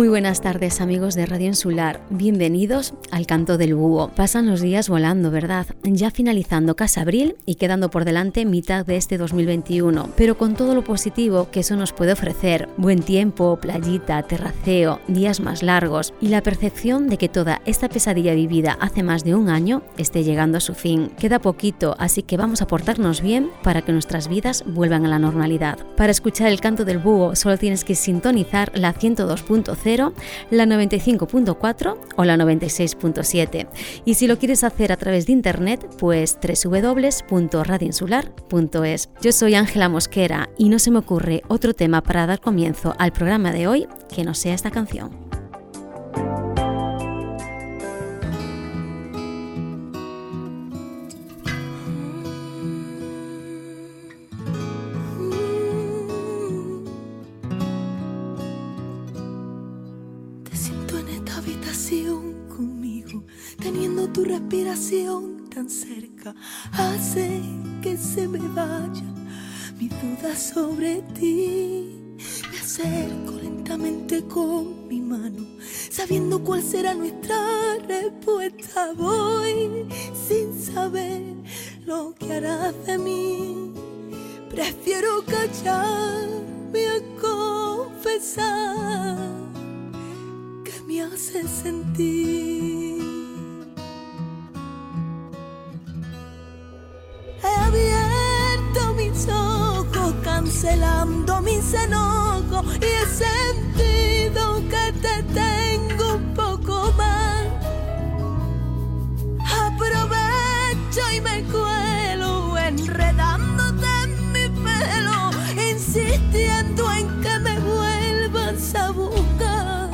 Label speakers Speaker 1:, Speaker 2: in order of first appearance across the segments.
Speaker 1: Muy buenas tardes amigos de Radio Insular, bienvenidos al Canto del Búho. Pasan los días volando, ¿verdad? Ya finalizando casi abril y quedando por delante mitad de este 2021, pero con todo lo positivo que eso nos puede ofrecer, buen tiempo, playita, terraceo, días más largos y la percepción de que toda esta pesadilla vivida hace más de un año esté llegando a su fin. Queda poquito, así que vamos a portarnos bien para que nuestras vidas vuelvan a la normalidad. Para escuchar el Canto del Búho solo tienes que sintonizar la 102 la 95.4 o la 96.7. Y si lo quieres hacer a través de internet, pues www.radioinsular.es. Yo soy Ángela Mosquera y no se me ocurre otro tema para dar comienzo al programa de hoy que no sea esta canción.
Speaker 2: Tu respiración tan cerca hace que se me vaya mi duda sobre ti. Me acerco lentamente con mi mano, sabiendo cuál será nuestra respuesta. Voy sin saber lo que harás de mí. Prefiero callarme a confesar que me hace sentir. Cancelando mis enojos y he sentido que te tengo un poco más. Aprovecho y me cuelo enredándote en mi pelo, insistiendo en que me vuelvas a buscar.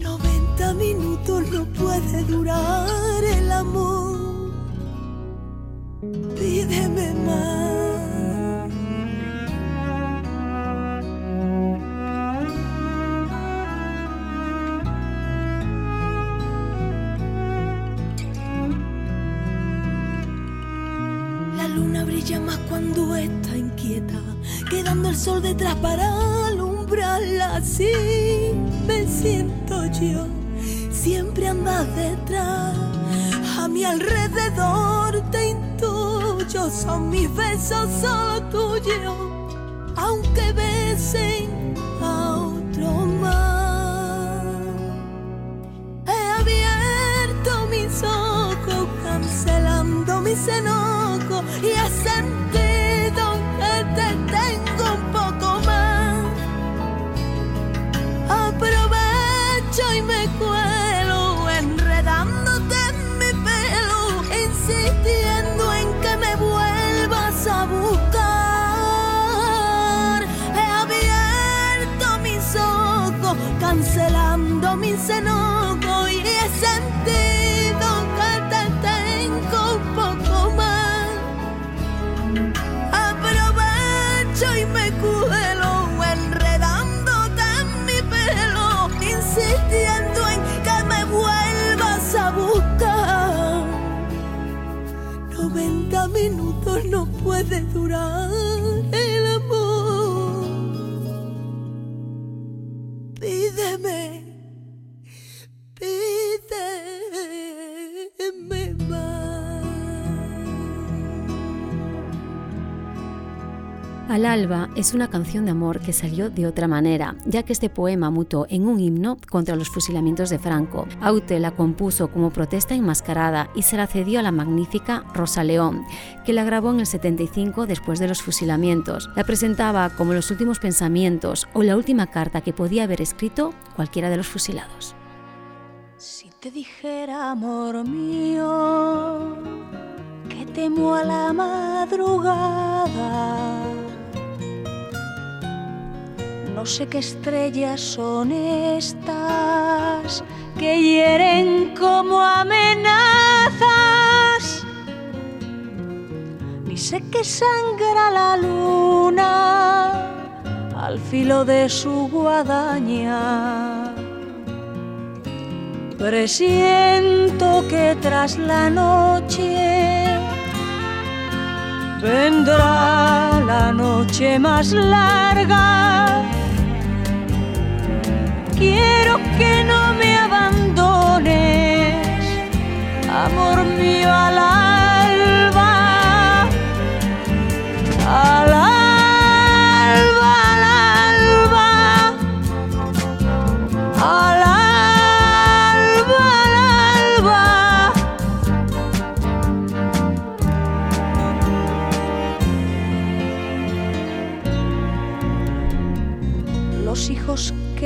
Speaker 2: 90 minutos no puede durar el amor. Pídeme más. Quedando el sol detrás para alumbrarla. Así me siento yo, siempre andas detrás, a mi alrededor te intuyo, son mis besos solo tuyos, aunque besen puede durar
Speaker 1: Al alba es una canción de amor que salió de otra manera, ya que este poema mutó en un himno contra los fusilamientos de Franco. Aute la compuso como protesta enmascarada y se la cedió a la magnífica Rosa León, que la grabó en el 75 después de los fusilamientos. La presentaba como los últimos pensamientos o la última carta que podía haber escrito cualquiera de los fusilados.
Speaker 2: Si te dijera, amor mío, que temo a la madrugada no sé qué estrellas son estas que hieren como amenazas. Ni
Speaker 3: Sé que sangra la luna al filo de su guadaña. Presiento que tras la noche vendrá la noche más larga. Quiero que no me abandones, amor mío,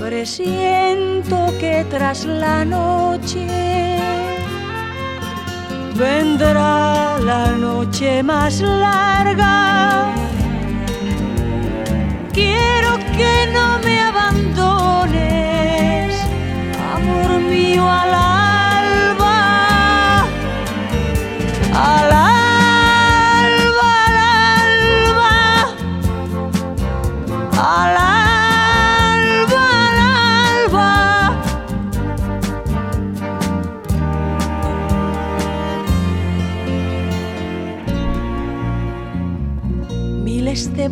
Speaker 3: Presiento que tras la noche vendrá la noche más larga. Quiero que no me abandones, amor mío, al alba. Al alba, al alba. Al alba,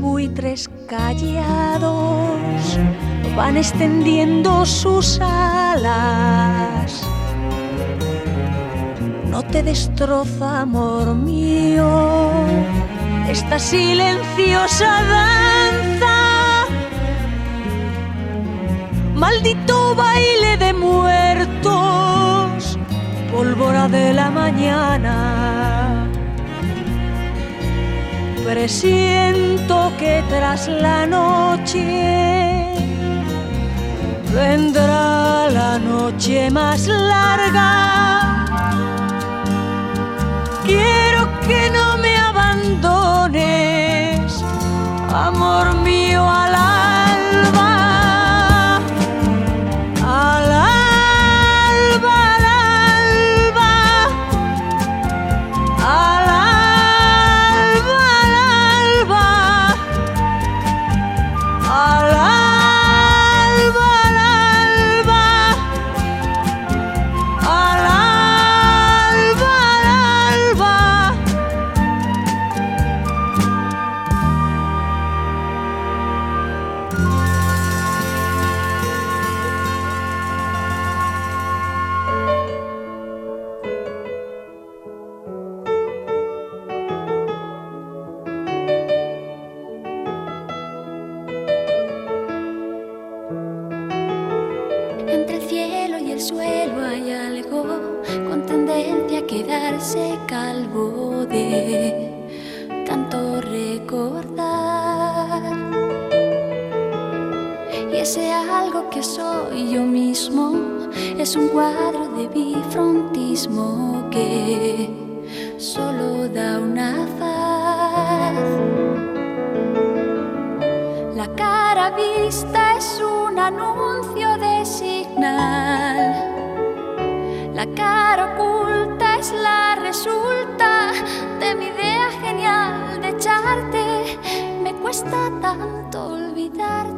Speaker 3: buitres callados van extendiendo sus alas. No te destroza, amor mío, esta silenciosa danza. Maldito baile de muertos, pólvora de la mañana. Presiento que tras la noche vendrá la noche más larga. Quiero que no me abandones, amor mío, al alba.
Speaker 4: Es un cuadro de bifrontismo que solo da una faz. La cara vista es un anuncio de señal. La cara oculta es la resulta de mi idea genial de echarte. Me cuesta tanto olvidarte.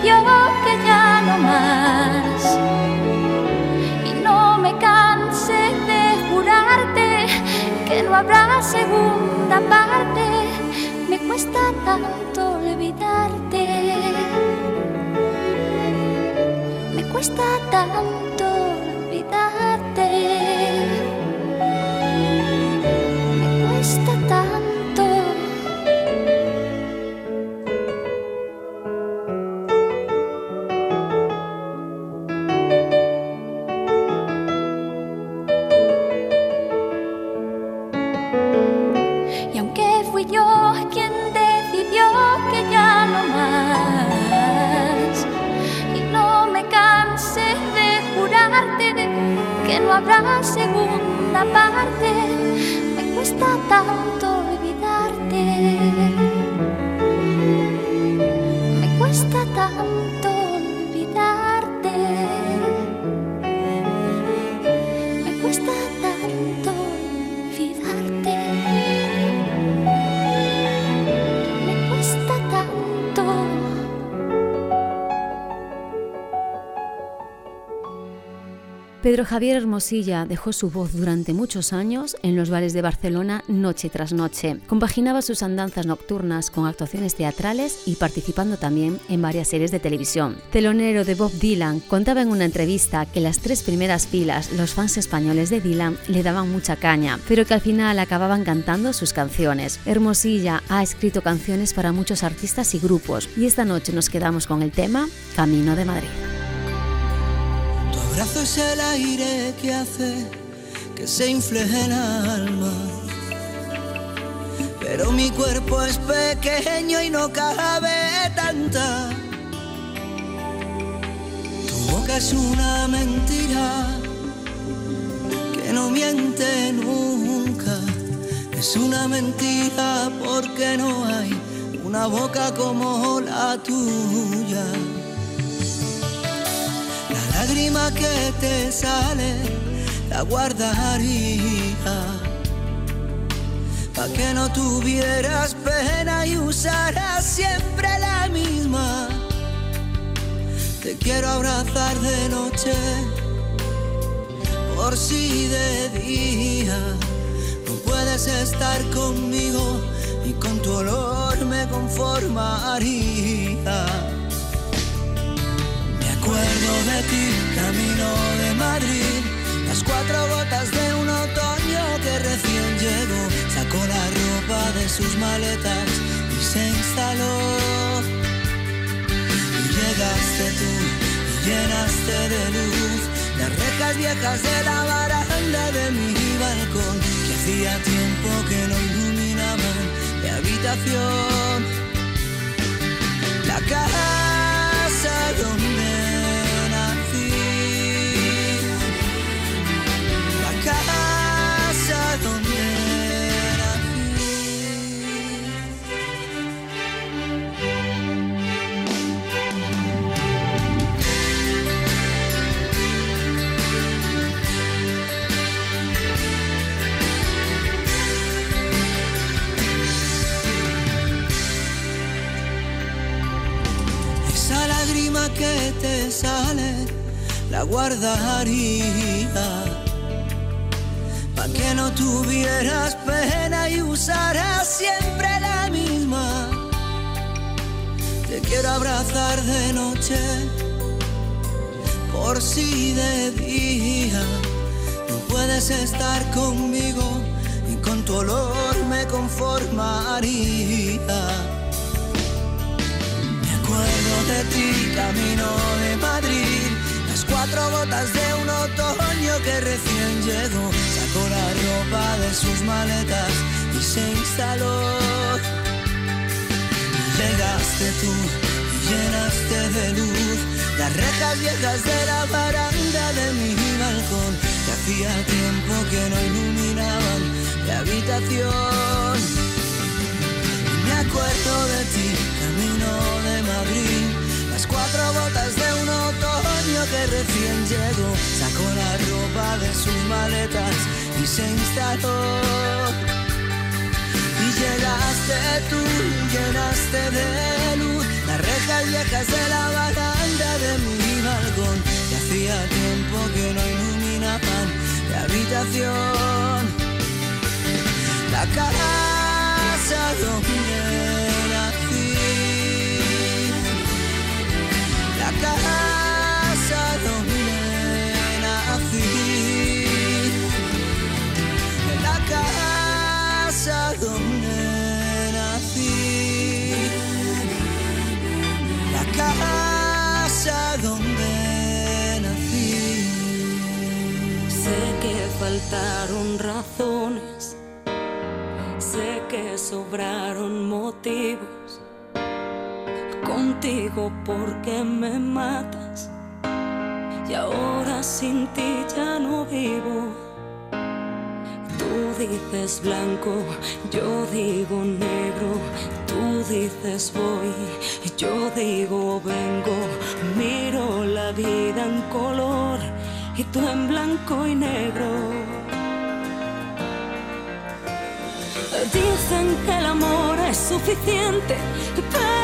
Speaker 4: Decidió que ya no más, y no me cansé de jurarte que habrá segunda parte. Me cuesta tanto olvidarte. Me cuesta tanto habrá segunda parte. Me cuesta tanto
Speaker 1: Pedro Javier Hermosilla dejó su voz durante muchos años en los bares de Barcelona noche tras noche. Compaginaba sus andanzas nocturnas con actuaciones teatrales y participando también en varias series de televisión. Telonero de Bob Dylan contaba en una entrevista que las tres primeras filas, los fans españoles de Dylan, le daban mucha caña, pero que al final acababan cantando sus canciones. Hermosilla ha escrito canciones para muchos artistas y grupos y esta noche nos quedamos con el tema Camino de Madrid
Speaker 5: abrazo es el aire que hace que se infle el alma. Pero mi cuerpo es pequeño y no cabe tanta. Tu boca es una mentira que no miente nunca. Es una mentira porque no hay una boca como la tuya lágrima que te sale la guardaría. Pa' que no tuvieras pena y usaras siempre la misma. Te quiero abrazar de noche por si de día. No puedes estar conmigo y con tu olor me conformaría de ti, camino de Madrid. Las cuatro gotas de un otoño que recién llegó, sacó la ropa de sus maletas y se instaló. Y llegaste tú y llenaste de luz las rejas viejas de la baranda de mi balcón, que hacía tiempo que no iluminaban mi habitación. La casa que te sale la guardaría. Para que no tuvieras pena y usaras siempre la misma. Te quiero abrazar de noche por si de día. No puedes estar conmigo y con tu olor me conformaría de ti, camino de Madrid. Las cuatro gotas de un otoño que recién llegó, sacó la ropa de sus maletas y se instaló. Llegaste tú y llenaste de luz las rejas viejas de la baranda de mi balcón, que hacía tiempo que no iluminaban la habitación. me acuerdo de ti, camino de Madrid cuatro botas de un otoño que recién llegó, sacó la ropa de sus maletas y se instaló. Y llegaste tú, llenaste de luz las rejas viejas de la baranda de mi balcón, que hacía tiempo que no iluminaban la habitación. la casa donde casa donde nací, la casa donde nací, la casa donde nací.
Speaker 6: Sé que faltaron razones, sé que sobraron motivos. Contigo porque me matas y ahora sin ti ya no vivo. Tú dices blanco, yo digo negro, tú dices voy, yo digo vengo, miro la vida en color y tú en blanco y negro. Dicen que el amor es suficiente, pero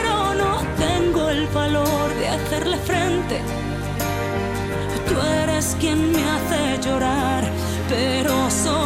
Speaker 6: valor de hacerle frente. Tú eres quien me hace llorar, pero solo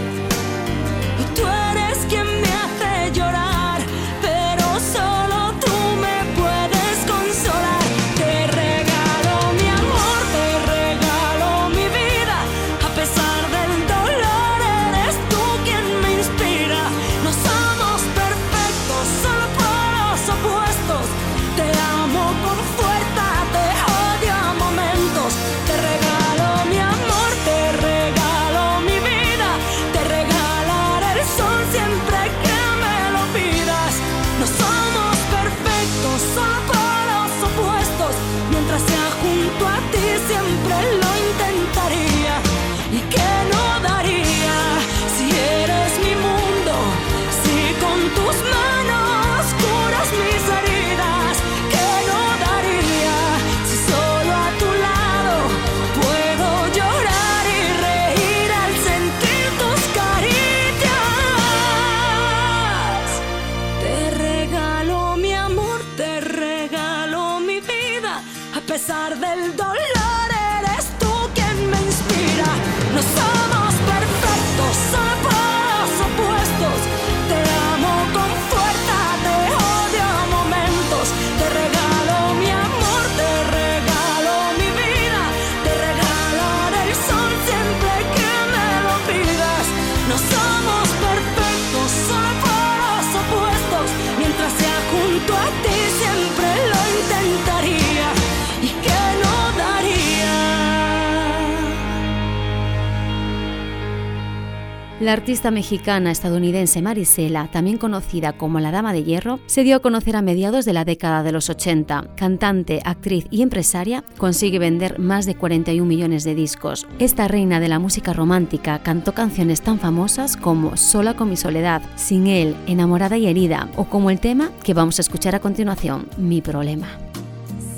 Speaker 1: La artista mexicana estadounidense Marisela, también conocida como la Dama de Hierro, se dio a conocer a mediados de la década de los 80. Cantante, actriz y empresaria, consigue vender más de 41 millones de discos. Esta reina de la música romántica cantó canciones tan famosas como Sola con mi soledad, Sin él, Enamorada y herida, o como el tema que vamos a escuchar a continuación, Mi problema.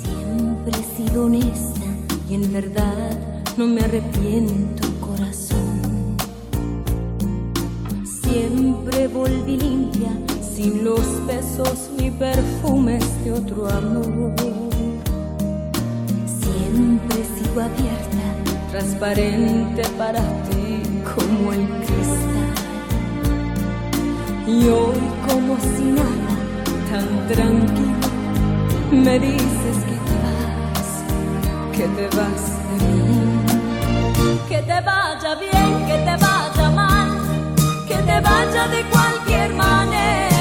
Speaker 3: Siempre he sido honesta y en verdad no me arrepiento, corazón. Siempre volví limpia, sin los besos ni perfumes de otro amor. Siempre sigo abierta, transparente para ti como el cristal. Y hoy como si nada, tan tranquilo, me dices que te vas. que te vas de mí. Que te vaya bien, que te vaya te vaya de cualquier manera.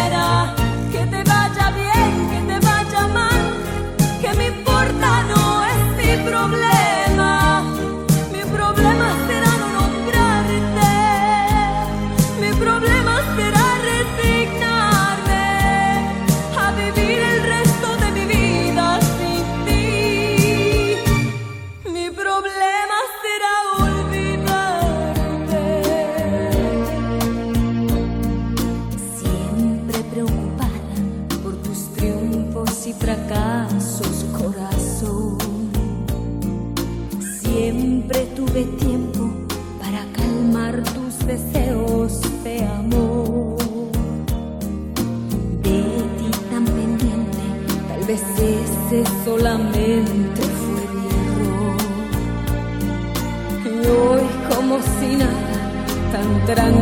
Speaker 3: Tan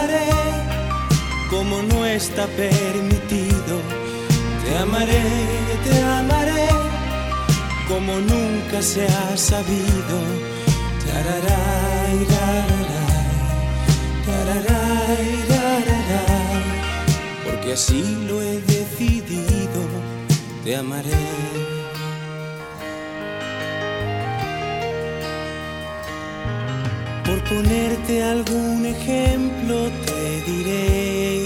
Speaker 7: como no está permitido. Te amaré, te amaré, como nunca se ha sabido. Tararay, rararay, tararay, rararay, porque así lo he decidido. Te amaré. Por ponerte algún ejemplo te diré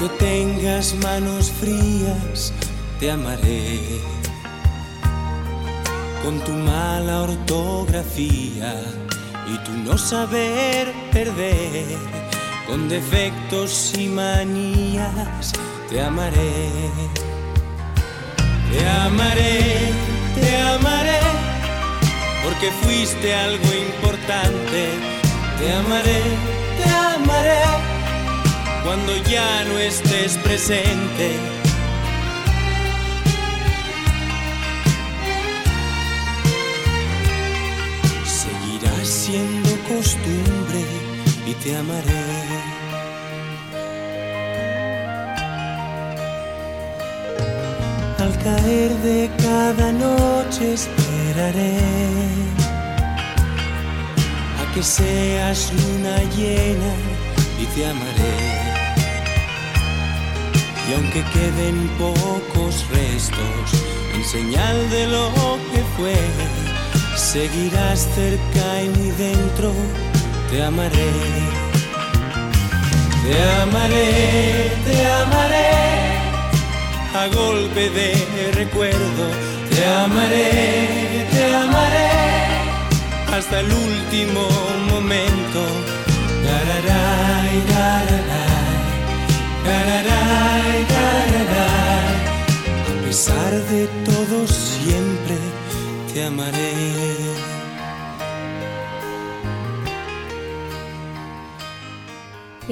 Speaker 7: aunque tengas manos frías te amaré. Con tu mala ortografía y tu no saber perder con defectos y manías te amaré. Te amaré te amaré porque fuiste algo importante. Te amaré, te amaré cuando ya no estés presente. Seguirás siendo costumbre y te amaré. Al caer de cada noche esperaré a que seas luna llena y te amaré. Y aunque queden pocos restos en señal de lo que fue, seguirás cerca y muy dentro, te amaré. Te amaré, te amaré a golpe de recuerdo. Te amaré, te amaré hasta el último momento. A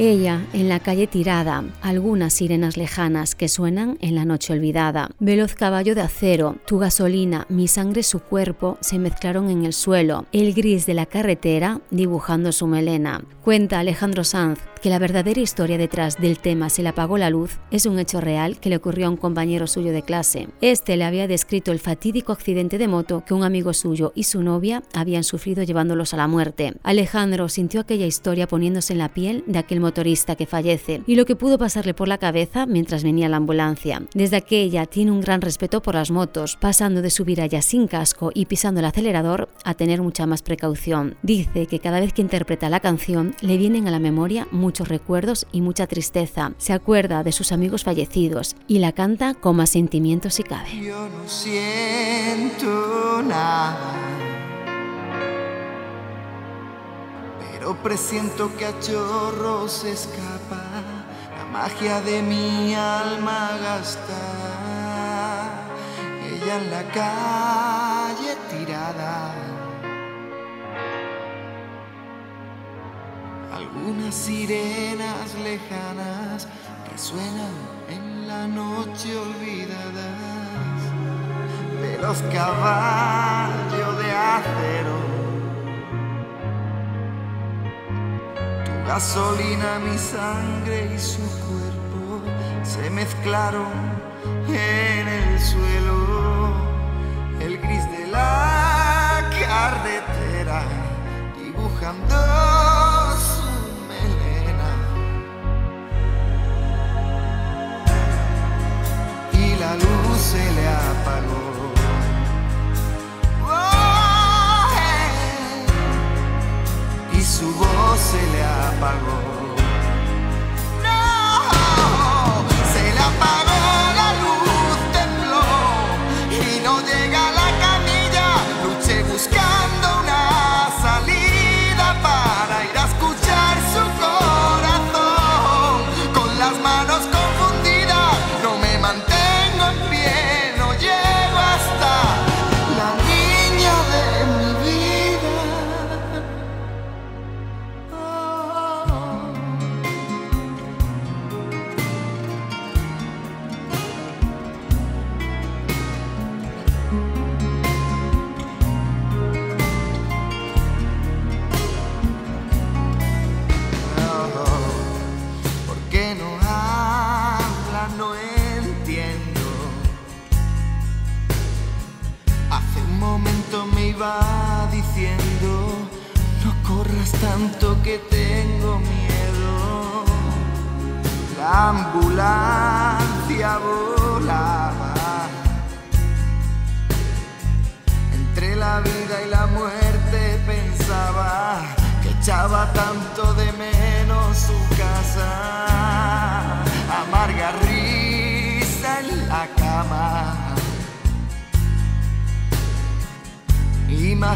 Speaker 1: Ella en la calle tirada, algunas sirenas lejanas que suenan en la noche olvidada. Veloz caballo de acero, tu gasolina, mi sangre, su cuerpo se mezclaron en el suelo, el gris de la carretera dibujando su melena. Cuenta Alejandro Sanz que la verdadera historia detrás del tema Se le apagó la luz es un hecho real que le ocurrió a un compañero suyo de clase. Este le había descrito el fatídico accidente de moto que un amigo suyo y su novia habían sufrido llevándolos a la muerte. Alejandro sintió aquella historia poniéndose en la piel de aquel motorista que fallece y lo que pudo pasarle por la cabeza mientras venía la ambulancia. Desde aquella tiene un gran respeto por las motos, pasando de subir allá sin casco y pisando el acelerador a tener mucha más precaución. Dice que cada vez que interpreta la canción le vienen a la memoria muchos recuerdos y mucha tristeza. Se acuerda de sus amigos fallecidos y la canta con más sentimientos si cabe.
Speaker 8: Presiento que a chorros se escapa la magia de mi alma gasta. Ella en la calle tirada. Algunas sirenas lejanas resuenan en la noche olvidadas de los caballos de acero. Gasolina, mi sangre y su cuerpo se mezclaron en el suelo.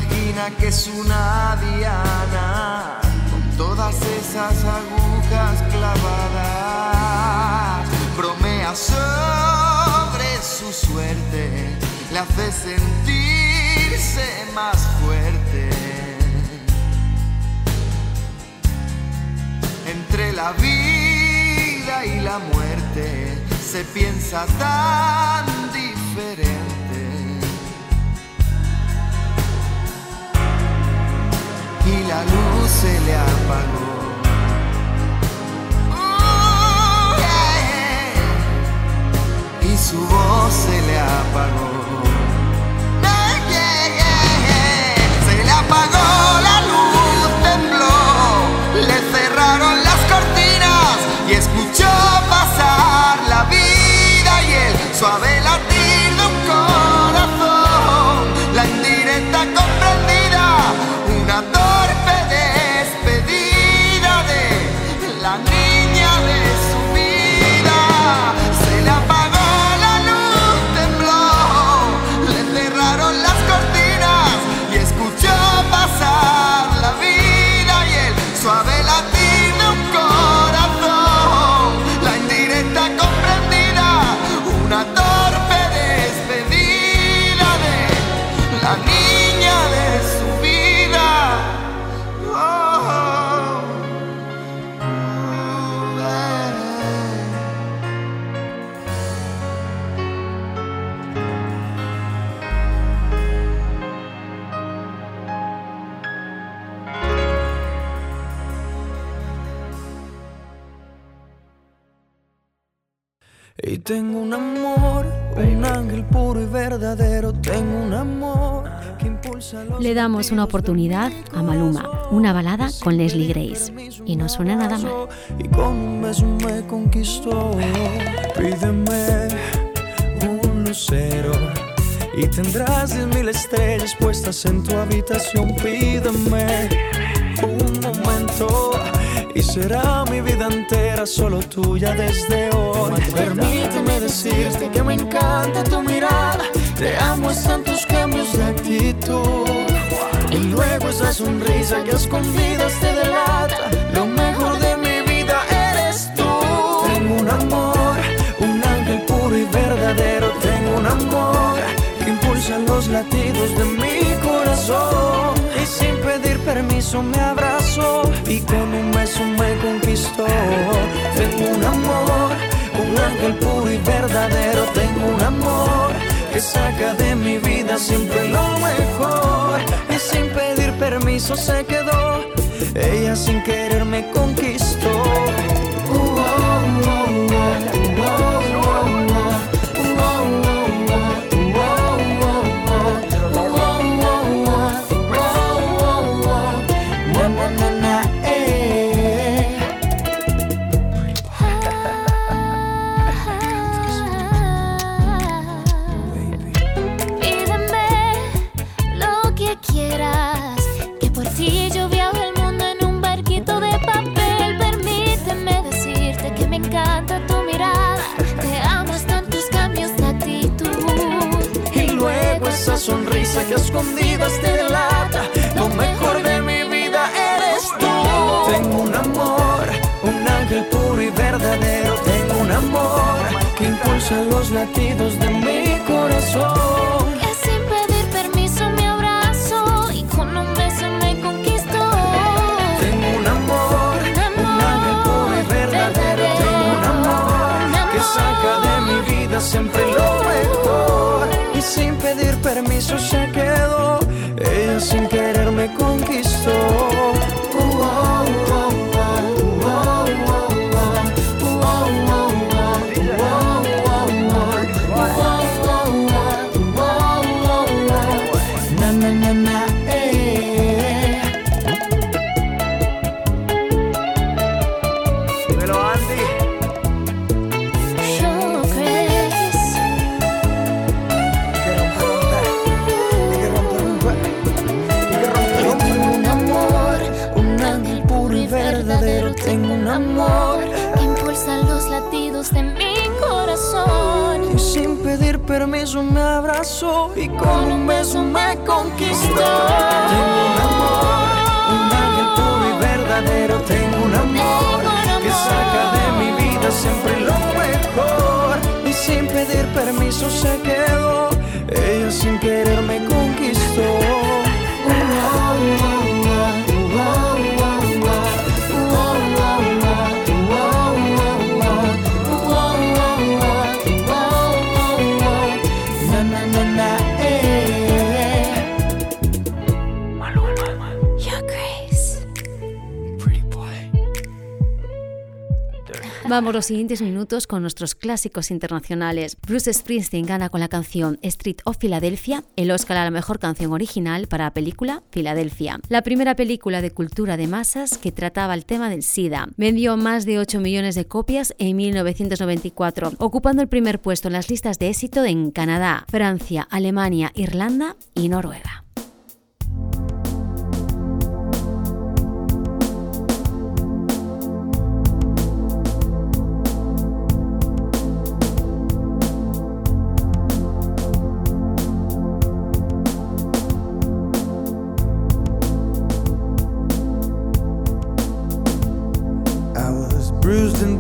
Speaker 8: Imagina que es una diana con todas esas agujas clavadas, bromea sobre su suerte, le hace sentirse más fuerte. Entre la vida y la muerte se piensa tan diferente. Y la luz se le apagó. Oh. Y su voz se le apagó.
Speaker 9: Tengo un amor, un ángel puro y verdadero, tengo un amor que impulsa los
Speaker 1: Le damos una oportunidad a Maluma, una balada con Leslie Grace. Y no suena nada mal.
Speaker 9: Y con un beso me conquistó. Pídeme un lucero y tendrás diez mil estrellas puestas en tu habitación. Pídeme un momento y será mi vida entera solo tuya desde hoy. Permíteme decirte que me encanta tu mirada. Te amo en tus cambios de actitud. Y luego esa sonrisa que escondidas te delata. Lo mejor de mi vida eres tú. Tengo un amor, un ángel puro y verdadero. Tengo un amor que impulsa los latidos de mi corazón. Permiso me abrazó y con un beso me conquistó. Tengo un amor, un ángel puro y verdadero. Tengo un amor que saca de mi vida siempre lo mejor. Y sin pedir permiso se quedó. Ella sin querer me conquistó. Oh, oh, oh. Sonrisa que a escondidas te delata. Lo mejor de mi vida eres tú. Tengo un amor, un ángel puro y verdadero. Tengo un amor que impulsa los latidos de mi corazón.
Speaker 4: Pedir permiso
Speaker 9: se quedó. Ella sin querer me conquistó. Abrazó y con un beso me conquistó. Tengo un amor, un ángel puro y verdadero, tengo un amor que saca de mi vida siempre lo mejor. Y sin pedir permiso se quedó, ella sin querer me conquistó. Uh, oh,
Speaker 1: Vamos los siguientes minutos con nuestros clásicos internacionales. Bruce Springsteen gana con la canción Street of Philadelphia el Oscar a la mejor canción original para la película Filadelfia, la primera película de cultura de masas que trataba el tema del SIDA. Vendió más de 8 millones de copias en 1994, ocupando el primer puesto en las listas de éxito en Canadá, Francia, Alemania, Irlanda y Noruega.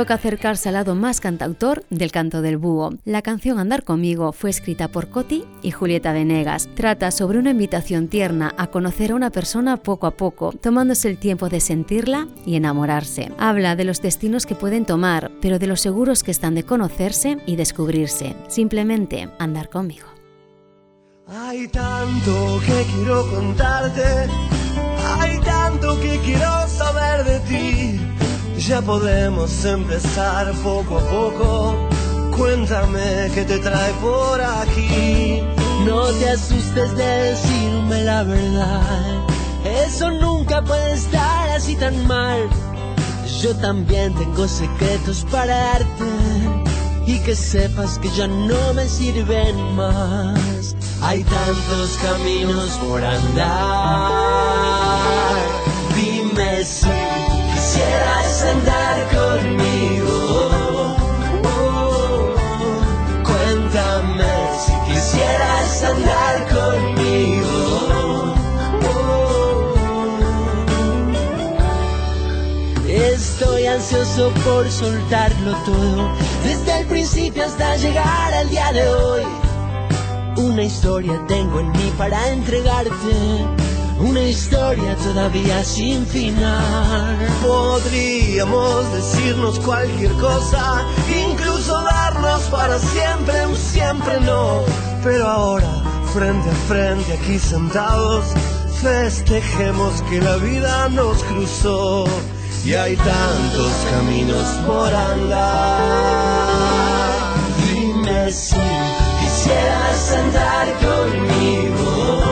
Speaker 1: Toca acercarse al lado más cantautor del canto del búho. La canción Andar conmigo fue escrita por Coti y Julieta Venegas. Trata sobre una invitación tierna a conocer a una persona poco a poco, tomándose el tiempo de sentirla y enamorarse. Habla de los destinos que pueden tomar, pero de los seguros que están de conocerse y descubrirse. Simplemente andar conmigo.
Speaker 10: Hay tanto que quiero contarte, hay tanto que quiero saber de ti. Ya podemos empezar poco a poco. Cuéntame qué te trae por aquí.
Speaker 11: No te asustes de decirme la verdad. Eso nunca puede estar así tan mal. Yo también tengo secretos para darte. Y que sepas que ya no me sirven más. Hay tantos caminos por andar. Dime si quisieras andar conmigo. Oh, cuéntame si quisieras andar conmigo. Oh, estoy ansioso por soltarlo todo, desde el principio hasta llegar al día de hoy. Una historia tengo en mí para entregarte. Una historia todavía sin final.
Speaker 10: Podríamos decirnos cualquier cosa, incluso darnos para siempre un siempre no. Pero ahora, frente a frente, aquí sentados, festejemos que la vida nos cruzó. Y hay tantos caminos por andar.
Speaker 11: Dime si quisieras andar conmigo.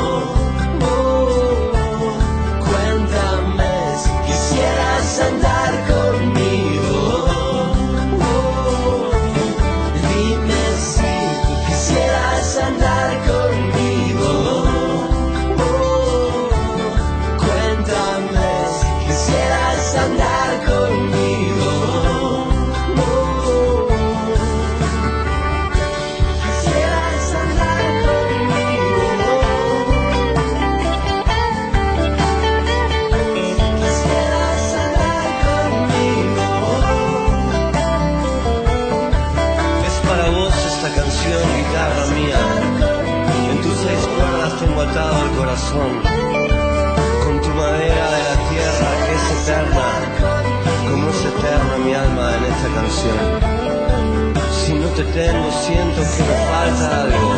Speaker 11: Si
Speaker 10: no te tengo, siento que me falta algo.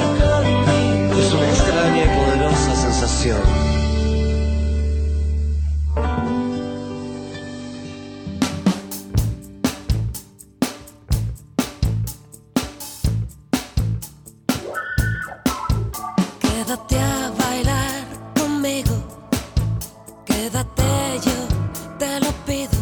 Speaker 10: Es una extraña y poderosa sensación.
Speaker 6: Quédate a bailar conmigo. Quédate, yo te lo pido.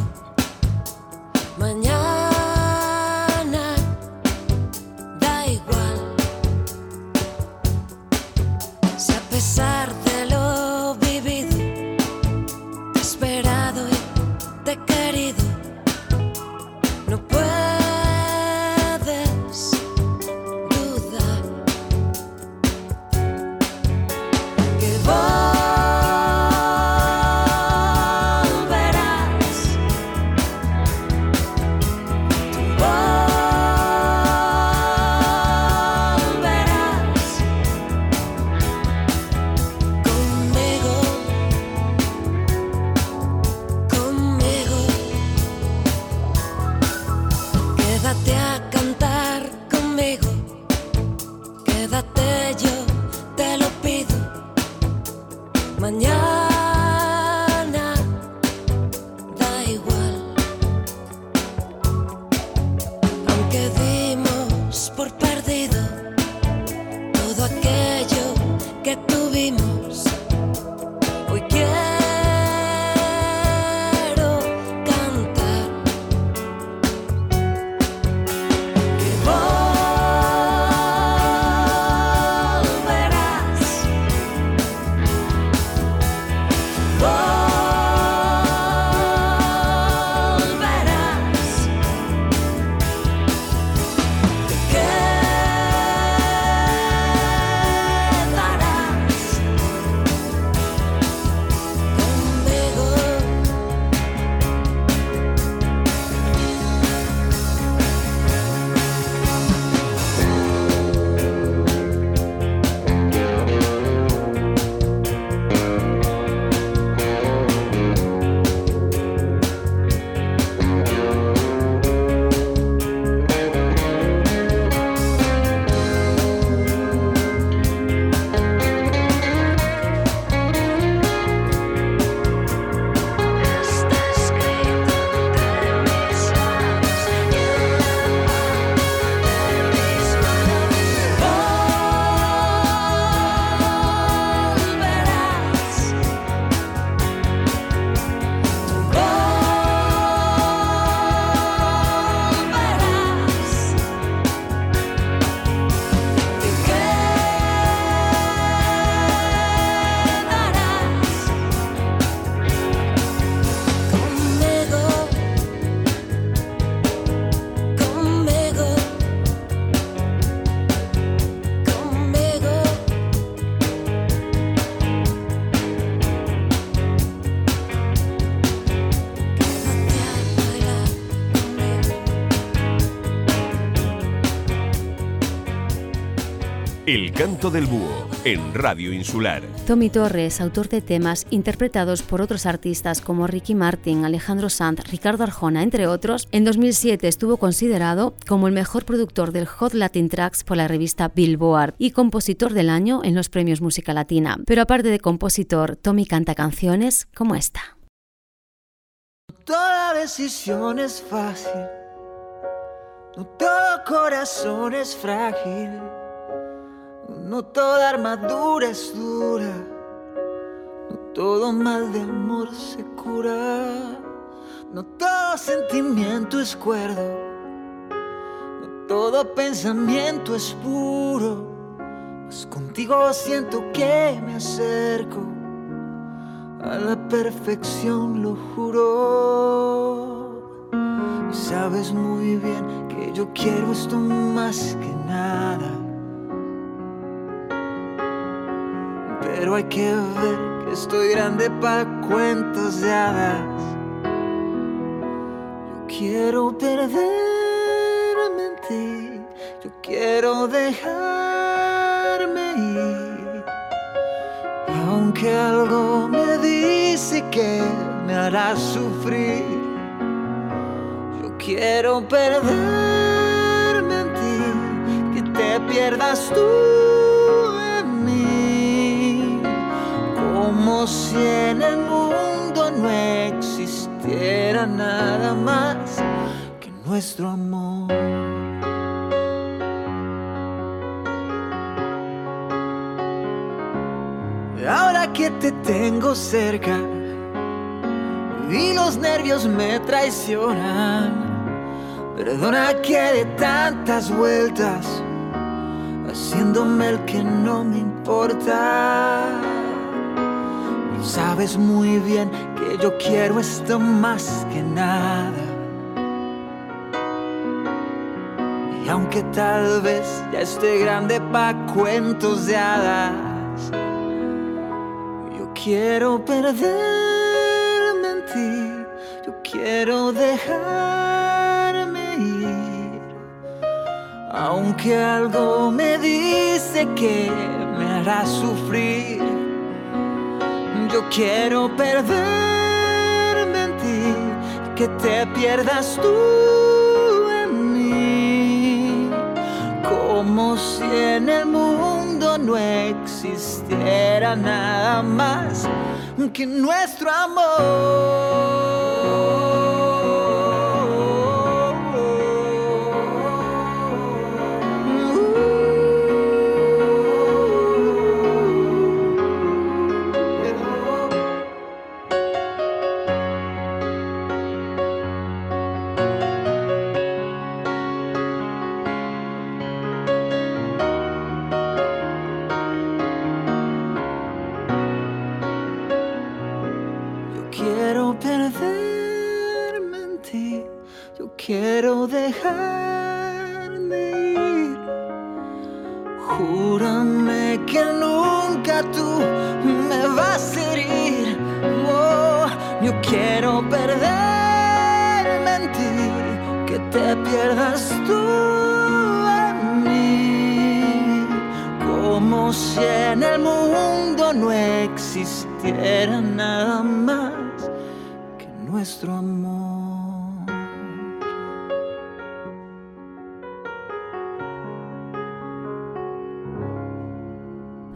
Speaker 12: El canto del búho en Radio Insular.
Speaker 1: Tommy Torres, autor de temas interpretados por otros artistas como Ricky Martin, Alejandro Sanz, Ricardo Arjona, entre otros, en 2007 estuvo considerado como el mejor productor del Hot Latin Tracks por la revista Billboard y compositor del año en los premios Música Latina. Pero aparte de compositor, Tommy canta canciones como esta.
Speaker 2: Toda decisión es fácil, no todo corazón es frágil. No toda armadura es dura, no todo mal de amor se cura, no todo sentimiento es cuerdo, no todo pensamiento es puro, pues contigo siento que me acerco a la perfección, lo juro. Y sabes muy bien que yo quiero esto más que nada. Pero hay que ver que estoy grande para cuentos de hadas. Yo quiero perderme en ti, yo quiero dejarme ir. Aunque algo me dice que me hará sufrir, yo quiero perderme en ti, que te pierdas tú. Como si en el mundo no existiera nada más que nuestro amor. Ahora que te tengo cerca y los nervios me traicionan, perdona que de tantas vueltas, haciéndome el que no me importa. Sabes muy bien que yo quiero esto más que nada. Y aunque tal vez ya esté grande pa' cuentos de hadas, yo quiero perderme en ti, yo quiero dejarme ir. Aunque algo me dice que me hará sufrir yo quiero perderme en ti, que te pierdas tú en mí, como si en el mundo no existiera nada más que nuestro amor. Te pierdas tú en mí. Como si en el mundo no existiera nada más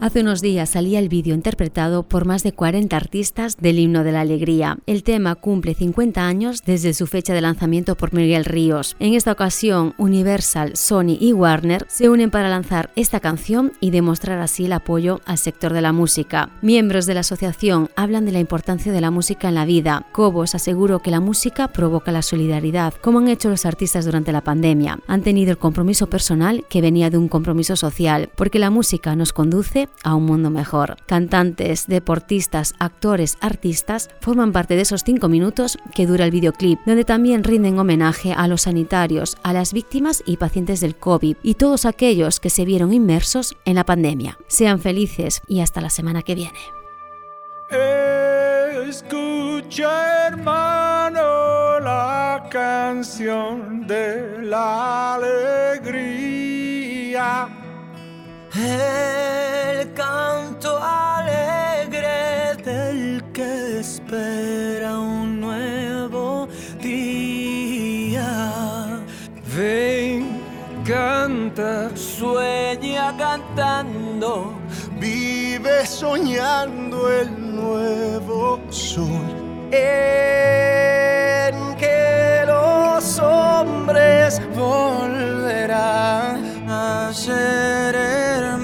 Speaker 1: Hace unos días salía el vídeo interpretado por más de 40 artistas del himno de la alegría. El tema cumple 50 años desde su fecha de lanzamiento por Miguel Ríos. En esta ocasión, Universal, Sony y Warner se unen para lanzar esta canción y demostrar así el apoyo al sector de la música. Miembros de la asociación hablan de la importancia de la música en la vida. Cobos aseguró que la música provoca la solidaridad, como han hecho los artistas durante la pandemia. Han tenido el compromiso personal que venía de un compromiso social, porque la música nos conduce a un mundo mejor. Cantantes, deportistas, actores, artistas forman parte de esos cinco minutos que dura el videoclip, donde también rinden homenaje a los sanitarios, a las víctimas y pacientes del COVID y todos aquellos que se vieron inmersos en la pandemia. Sean felices y hasta la semana que viene.
Speaker 13: Escucha hermano la canción de la alegría el canto alegre del que espera un nuevo día.
Speaker 14: Ven, canta,
Speaker 13: sueña cantando,
Speaker 15: vive soñando el nuevo sol.
Speaker 13: En que los hombres volverán a hermanos.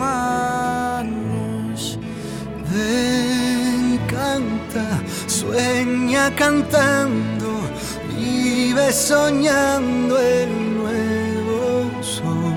Speaker 15: Ven, canta, sueña cantando, vive soñando el nuevo sol.